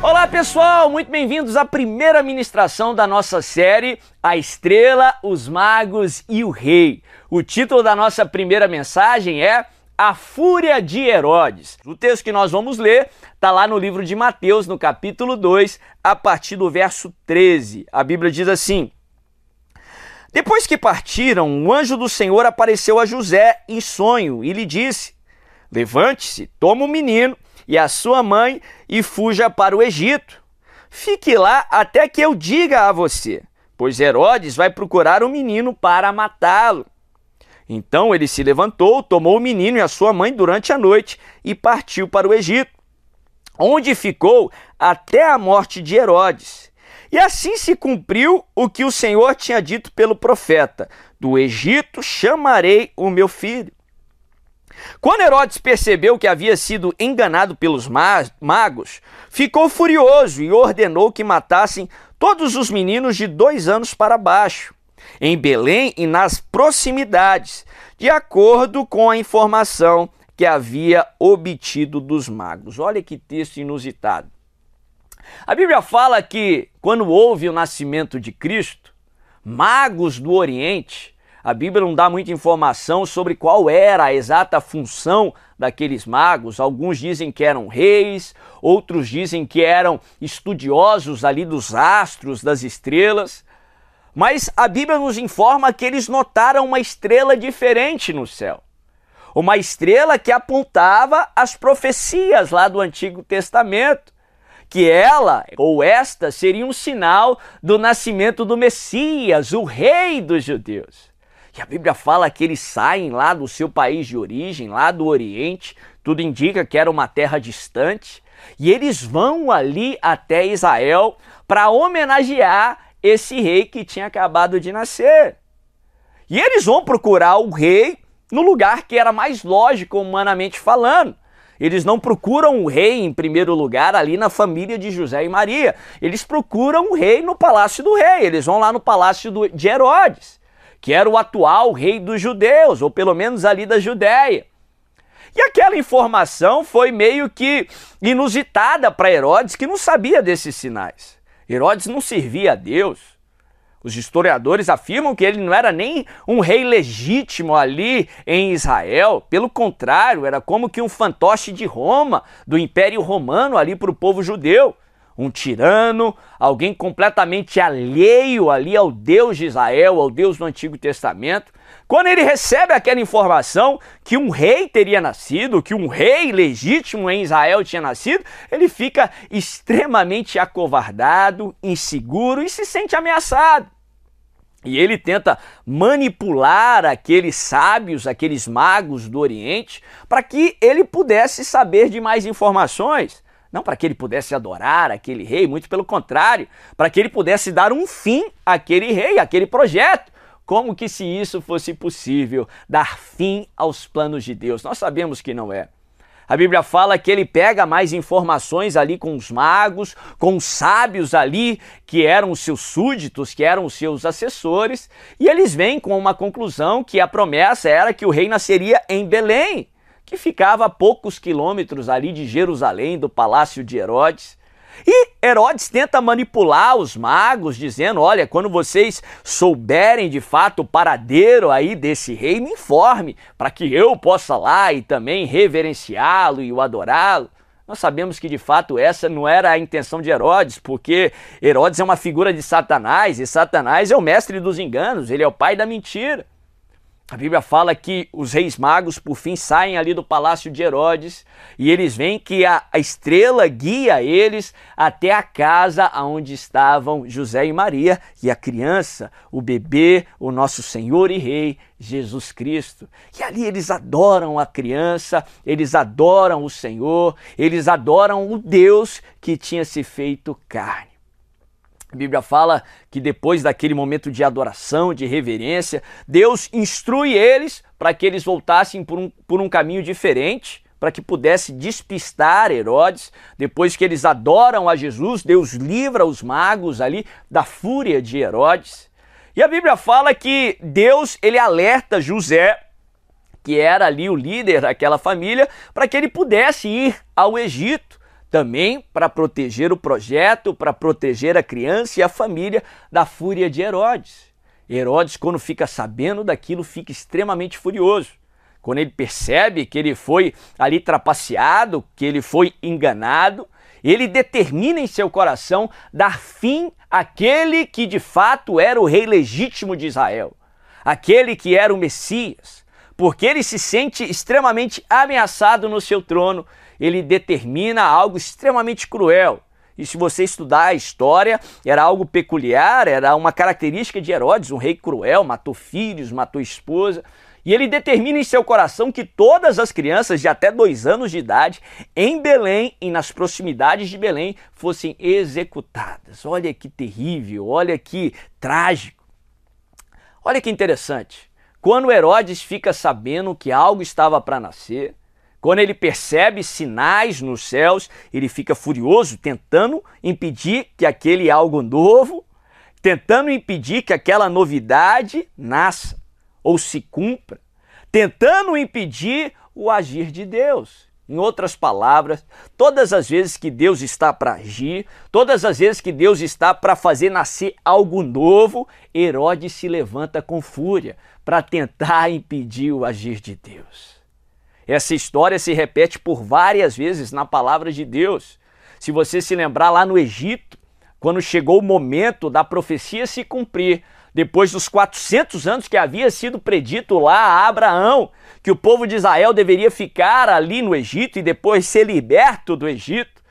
Olá pessoal, muito bem-vindos à primeira ministração da nossa série A Estrela, os Magos e o Rei. O título da nossa primeira mensagem é A Fúria de Herodes. O texto que nós vamos ler está lá no livro de Mateus, no capítulo 2, a partir do verso 13. A Bíblia diz assim: Depois que partiram, o anjo do Senhor apareceu a José em sonho e lhe disse: Levante-se, toma o menino e a sua mãe e fuja para o Egito. Fique lá até que eu diga a você, pois Herodes vai procurar o menino para matá-lo. Então ele se levantou, tomou o menino e a sua mãe durante a noite e partiu para o Egito, onde ficou até a morte de Herodes. E assim se cumpriu o que o Senhor tinha dito pelo profeta: Do Egito chamarei o meu filho. Quando Herodes percebeu que havia sido enganado pelos magos, ficou furioso e ordenou que matassem todos os meninos de dois anos para baixo, em Belém e nas proximidades, de acordo com a informação que havia obtido dos magos. Olha que texto inusitado. A Bíblia fala que quando houve o nascimento de Cristo, magos do Oriente a Bíblia não dá muita informação sobre qual era a exata função daqueles magos. Alguns dizem que eram reis, outros dizem que eram estudiosos ali dos astros, das estrelas. Mas a Bíblia nos informa que eles notaram uma estrela diferente no céu. Uma estrela que apontava as profecias lá do Antigo Testamento que ela ou esta seria um sinal do nascimento do Messias, o rei dos judeus. E a Bíblia fala que eles saem lá do seu país de origem, lá do Oriente, tudo indica que era uma terra distante, e eles vão ali até Israel para homenagear esse rei que tinha acabado de nascer. E eles vão procurar o rei no lugar que era mais lógico, humanamente falando. Eles não procuram o rei em primeiro lugar ali na família de José e Maria. Eles procuram o rei no palácio do rei. Eles vão lá no palácio de Herodes que era o atual rei dos judeus, ou pelo menos ali da Judéia. E aquela informação foi meio que inusitada para Herodes, que não sabia desses sinais. Herodes não servia a Deus. Os historiadores afirmam que ele não era nem um rei legítimo ali em Israel, pelo contrário, era como que um fantoche de Roma, do Império Romano ali para o povo judeu um tirano, alguém completamente alheio ali ao Deus de Israel, ao Deus do Antigo Testamento. Quando ele recebe aquela informação que um rei teria nascido, que um rei legítimo em Israel tinha nascido, ele fica extremamente acovardado, inseguro e se sente ameaçado. E ele tenta manipular aqueles sábios, aqueles magos do Oriente, para que ele pudesse saber de mais informações. Não para que ele pudesse adorar aquele rei, muito pelo contrário, para que ele pudesse dar um fim àquele rei, àquele projeto. Como que se isso fosse possível, dar fim aos planos de Deus? Nós sabemos que não é. A Bíblia fala que ele pega mais informações ali com os magos, com os sábios ali, que eram os seus súditos, que eram os seus assessores, e eles vêm com uma conclusão que a promessa era que o rei nasceria em Belém que ficava a poucos quilômetros ali de Jerusalém, do palácio de Herodes. E Herodes tenta manipular os magos, dizendo: Olha, quando vocês souberem de fato o paradeiro aí desse rei, me informe, para que eu possa lá e também reverenciá-lo e o adorá-lo. Nós sabemos que de fato essa não era a intenção de Herodes, porque Herodes é uma figura de Satanás e Satanás é o mestre dos enganos, ele é o pai da mentira. A Bíblia fala que os reis magos, por fim, saem ali do palácio de Herodes e eles veem que a, a estrela guia eles até a casa onde estavam José e Maria e a criança, o bebê, o nosso Senhor e Rei Jesus Cristo. E ali eles adoram a criança, eles adoram o Senhor, eles adoram o Deus que tinha se feito carne. A Bíblia fala que depois daquele momento de adoração, de reverência, Deus instrui eles para que eles voltassem por um, por um caminho diferente, para que pudesse despistar Herodes. Depois que eles adoram a Jesus, Deus livra os magos ali da fúria de Herodes. E a Bíblia fala que Deus ele alerta José que era ali o líder daquela família, para que ele pudesse ir ao Egito, também para proteger o projeto, para proteger a criança e a família da fúria de Herodes. Herodes, quando fica sabendo daquilo, fica extremamente furioso. Quando ele percebe que ele foi ali trapaceado, que ele foi enganado, ele determina em seu coração dar fim àquele que de fato era o rei legítimo de Israel, aquele que era o Messias, porque ele se sente extremamente ameaçado no seu trono, ele determina algo extremamente cruel. E se você estudar a história, era algo peculiar, era uma característica de Herodes, um rei cruel, matou filhos, matou esposa. E ele determina em seu coração que todas as crianças de até dois anos de idade em Belém e nas proximidades de Belém fossem executadas. Olha que terrível, olha que trágico. Olha que interessante. Quando Herodes fica sabendo que algo estava para nascer, quando ele percebe sinais nos céus, ele fica furioso, tentando impedir que aquele algo novo, tentando impedir que aquela novidade nasça ou se cumpra, tentando impedir o agir de Deus. Em outras palavras, todas as vezes que Deus está para agir, todas as vezes que Deus está para fazer nascer algo novo, Herodes se levanta com fúria para tentar impedir o agir de Deus. Essa história se repete por várias vezes na palavra de Deus. Se você se lembrar lá no Egito, quando chegou o momento da profecia se cumprir, depois dos 400 anos que havia sido predito lá a Abraão, que o povo de Israel deveria ficar ali no Egito e depois ser liberto do Egito.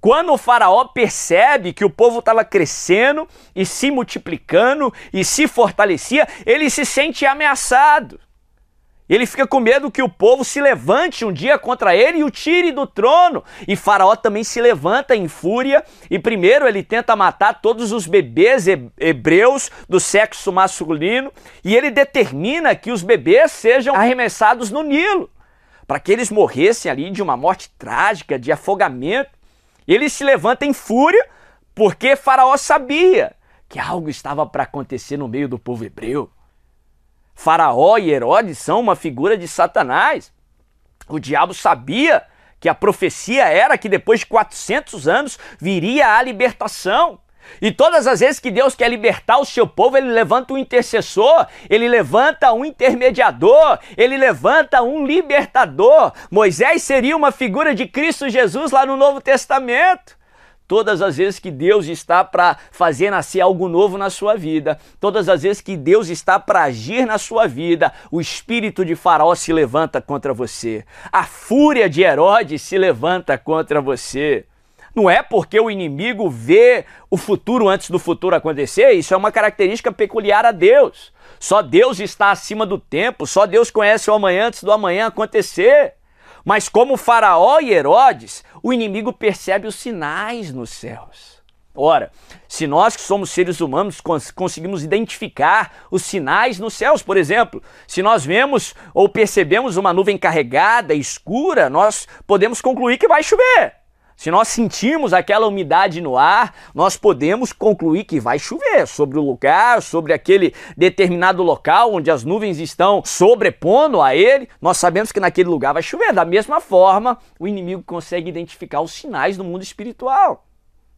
Quando o faraó percebe que o povo estava crescendo e se multiplicando e se fortalecia, ele se sente ameaçado. Ele fica com medo que o povo se levante um dia contra ele e o tire do trono. E Faraó também se levanta em fúria e primeiro ele tenta matar todos os bebês hebreus do sexo masculino e ele determina que os bebês sejam arremessados no Nilo, para que eles morressem ali de uma morte trágica, de afogamento. Ele se levanta em fúria porque Faraó sabia que algo estava para acontecer no meio do povo hebreu. Faraó e Herodes são uma figura de Satanás. O diabo sabia que a profecia era que depois de 400 anos viria a libertação. E todas as vezes que Deus quer libertar o seu povo, ele levanta um intercessor, ele levanta um intermediador, ele levanta um libertador. Moisés seria uma figura de Cristo Jesus lá no Novo Testamento. Todas as vezes que Deus está para fazer nascer algo novo na sua vida, todas as vezes que Deus está para agir na sua vida, o espírito de Faraó se levanta contra você. A fúria de Herodes se levanta contra você. Não é porque o inimigo vê o futuro antes do futuro acontecer, isso é uma característica peculiar a Deus. Só Deus está acima do tempo, só Deus conhece o amanhã antes do amanhã acontecer. Mas como Faraó e Herodes, o inimigo percebe os sinais nos céus. Ora, se nós que somos seres humanos cons conseguimos identificar os sinais nos céus, por exemplo, se nós vemos ou percebemos uma nuvem carregada, escura, nós podemos concluir que vai chover. Se nós sentirmos aquela umidade no ar, nós podemos concluir que vai chover sobre o lugar, sobre aquele determinado local onde as nuvens estão sobrepondo a ele. Nós sabemos que naquele lugar vai chover. Da mesma forma, o inimigo consegue identificar os sinais do mundo espiritual.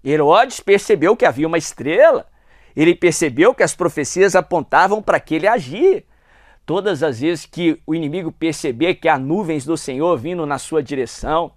Herodes percebeu que havia uma estrela, ele percebeu que as profecias apontavam para aquele agir. Todas as vezes que o inimigo perceber que há nuvens do Senhor vindo na sua direção,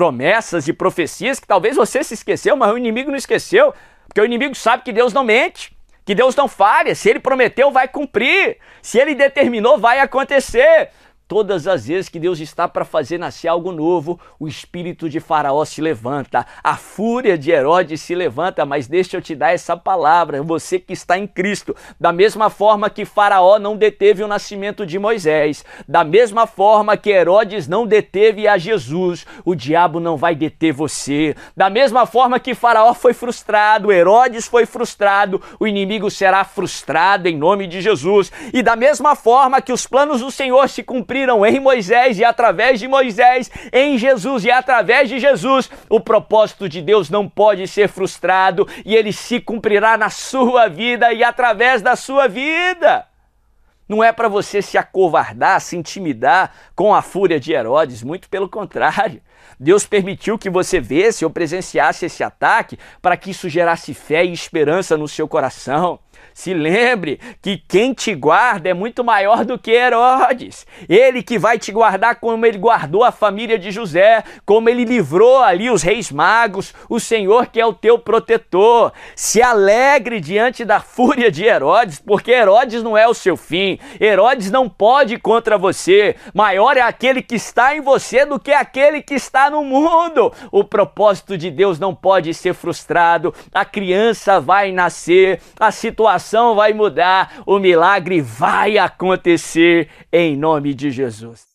promessas e profecias que talvez você se esqueceu, mas o inimigo não esqueceu, porque o inimigo sabe que Deus não mente, que Deus não falha. Se ele prometeu, vai cumprir. Se ele determinou, vai acontecer. Todas as vezes que Deus está para fazer nascer algo novo, o espírito de Faraó se levanta, a fúria de Herodes se levanta, mas deixa eu te dar essa palavra, você que está em Cristo, da mesma forma que Faraó não deteve o nascimento de Moisés, da mesma forma que Herodes não deteve a Jesus, o diabo não vai deter você. Da mesma forma que Faraó foi frustrado, Herodes foi frustrado, o inimigo será frustrado em nome de Jesus. E da mesma forma que os planos do Senhor se cumpriram, em Moisés e através de Moisés, em Jesus e através de Jesus, o propósito de Deus não pode ser frustrado e ele se cumprirá na sua vida e através da sua vida. Não é para você se acovardar, se intimidar com a fúria de Herodes, muito pelo contrário. Deus permitiu que você vesse ou presenciasse esse ataque para que isso gerasse fé e esperança no seu coração. Se lembre que quem te guarda é muito maior do que Herodes. Ele que vai te guardar como ele guardou a família de José, como ele livrou ali os reis magos, o Senhor que é o teu protetor. Se alegre diante da fúria de Herodes, porque Herodes não é o seu fim. Herodes não pode contra você. Maior é aquele que está em você do que aquele que está no mundo. O propósito de Deus não pode ser frustrado. A criança vai nascer, a situação situação vai mudar, o milagre vai acontecer em nome de Jesus.